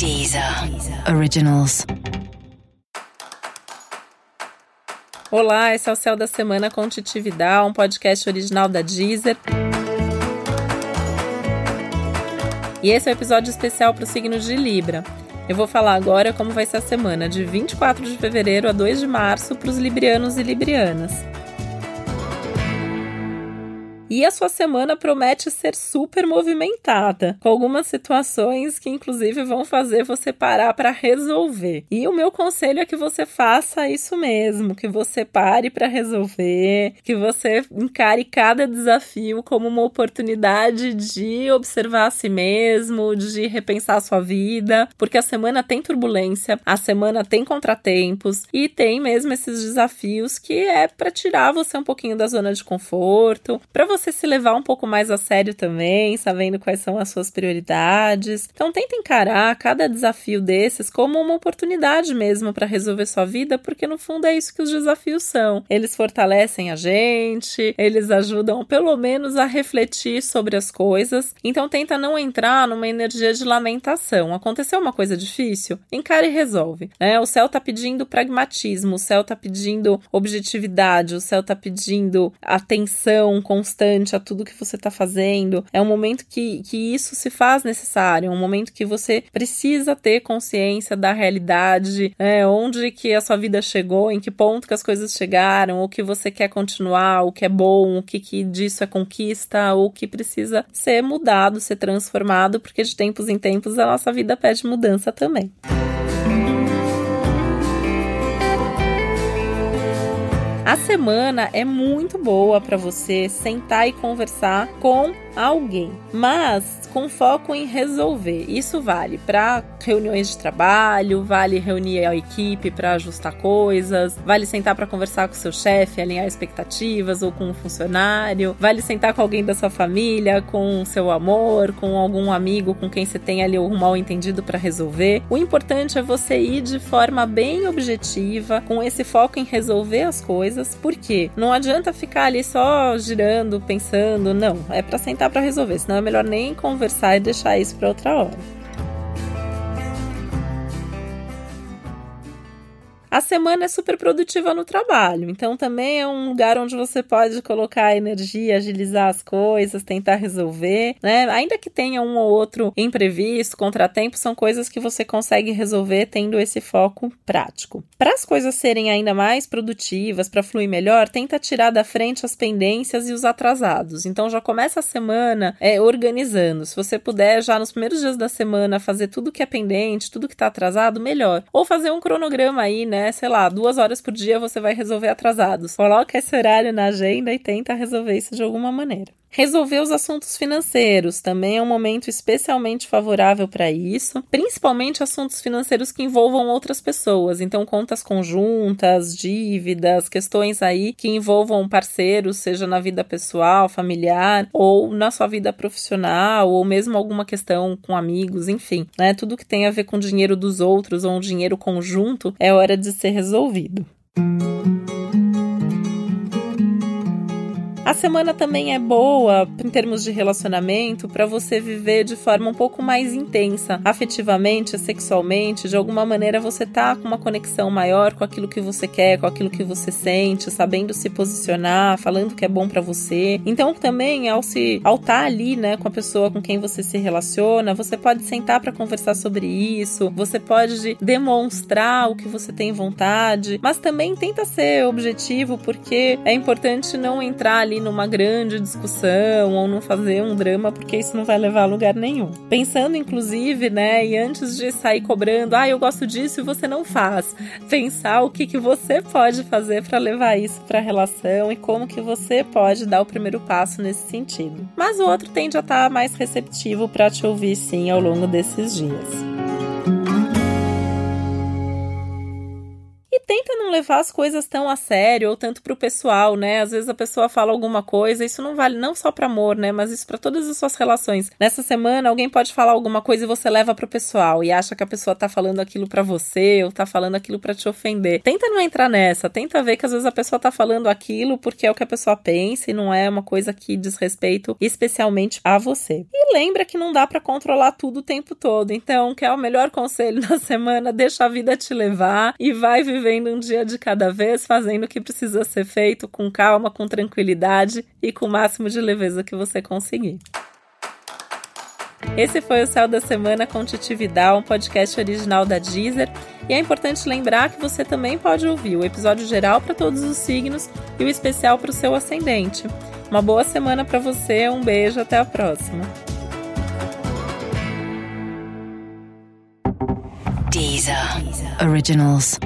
Deezer Originals. Olá, esse é o Céu da Semana com Titividade, um podcast original da Deezer. E esse é o um episódio especial para o signo de Libra. Eu vou falar agora como vai ser a semana de 24 de fevereiro a 2 de março para os librianos e librianas. E a sua semana promete ser super movimentada, com algumas situações que inclusive vão fazer você parar para resolver. E o meu conselho é que você faça isso mesmo, que você pare para resolver, que você encare cada desafio como uma oportunidade de observar a si mesmo, de repensar a sua vida, porque a semana tem turbulência, a semana tem contratempos e tem mesmo esses desafios que é para tirar você um pouquinho da zona de conforto, para você você se levar um pouco mais a sério também, sabendo quais são as suas prioridades. Então tenta encarar cada desafio desses como uma oportunidade mesmo para resolver sua vida, porque no fundo é isso que os desafios são. Eles fortalecem a gente, eles ajudam pelo menos a refletir sobre as coisas. Então tenta não entrar numa energia de lamentação. Aconteceu uma coisa difícil? Encare e resolve. Né? O céu tá pedindo pragmatismo, o céu tá pedindo objetividade, o céu tá pedindo atenção constante a tudo que você está fazendo. É um momento que, que isso se faz necessário, é um momento que você precisa ter consciência da realidade, né? onde que a sua vida chegou, em que ponto que as coisas chegaram, o que você quer continuar, o que é bom, o que, que disso é conquista, o que precisa ser mudado, ser transformado, porque de tempos em tempos a nossa vida pede mudança também. A semana é muito boa para você sentar e conversar com alguém, mas com foco em resolver. Isso vale para reuniões de trabalho, vale reunir a equipe para ajustar coisas, vale sentar para conversar com seu chefe, alinhar expectativas ou com um funcionário, vale sentar com alguém da sua família, com seu amor, com algum amigo com quem você tem ali um mal entendido para resolver. O importante é você ir de forma bem objetiva, com esse foco em resolver as coisas, porque não adianta ficar ali só girando, pensando, não, é para sentar para resolver, senão é melhor nem conversar e deixar isso para outra hora. A semana é super produtiva no trabalho, então também é um lugar onde você pode colocar energia, agilizar as coisas, tentar resolver, né? Ainda que tenha um ou outro imprevisto, contratempo, são coisas que você consegue resolver tendo esse foco prático. Para as coisas serem ainda mais produtivas, para fluir melhor, tenta tirar da frente as pendências e os atrasados. Então já começa a semana é, organizando. Se você puder, já nos primeiros dias da semana, fazer tudo que é pendente, tudo que está atrasado, melhor. Ou fazer um cronograma aí, né? Né? Sei lá, duas horas por dia você vai resolver atrasados. Coloca esse horário na agenda e tenta resolver isso de alguma maneira. Resolver os assuntos financeiros também é um momento especialmente favorável para isso, principalmente assuntos financeiros que envolvam outras pessoas. Então, contas conjuntas, dívidas, questões aí que envolvam parceiros, seja na vida pessoal, familiar ou na sua vida profissional, ou mesmo alguma questão com amigos, enfim, né? Tudo que tem a ver com dinheiro dos outros ou um dinheiro conjunto é hora de ser resolvido. A semana também é boa em termos de relacionamento para você viver de forma um pouco mais intensa, afetivamente, sexualmente, de alguma maneira você tá com uma conexão maior com aquilo que você quer, com aquilo que você sente, sabendo se posicionar, falando que é bom para você. Então também ao se ao estar tá ali, né, com a pessoa com quem você se relaciona, você pode sentar para conversar sobre isso, você pode demonstrar o que você tem vontade, mas também tenta ser objetivo porque é importante não entrar ali numa grande discussão ou não fazer um drama, porque isso não vai levar a lugar nenhum. Pensando, inclusive, né, e antes de sair cobrando, ah, eu gosto disso e você não faz, pensar o que, que você pode fazer para levar isso para a relação e como que você pode dar o primeiro passo nesse sentido. Mas o outro tende a estar tá mais receptivo para te ouvir sim ao longo desses dias. Tenta não levar as coisas tão a sério ou tanto pro pessoal, né? Às vezes a pessoa fala alguma coisa, isso não vale não só para amor, né, mas isso para todas as suas relações. Nessa semana alguém pode falar alguma coisa e você leva pro pessoal e acha que a pessoa tá falando aquilo para você ou tá falando aquilo para te ofender. Tenta não entrar nessa, tenta ver que às vezes a pessoa tá falando aquilo porque é o que a pessoa pensa e não é uma coisa que diz respeito especialmente a você. E lembra que não dá para controlar tudo o tempo todo. Então, quer o melhor conselho da semana? Deixa a vida te levar e vai vivendo um dia de cada vez, fazendo o que precisa ser feito com calma, com tranquilidade e com o máximo de leveza que você conseguir. Esse foi o Céu da Semana com Titi Vidal, um podcast original da Deezer. E é importante lembrar que você também pode ouvir o episódio geral para todos os signos e o especial para o seu ascendente. Uma boa semana para você, um beijo, até a próxima. Deezer. Originals.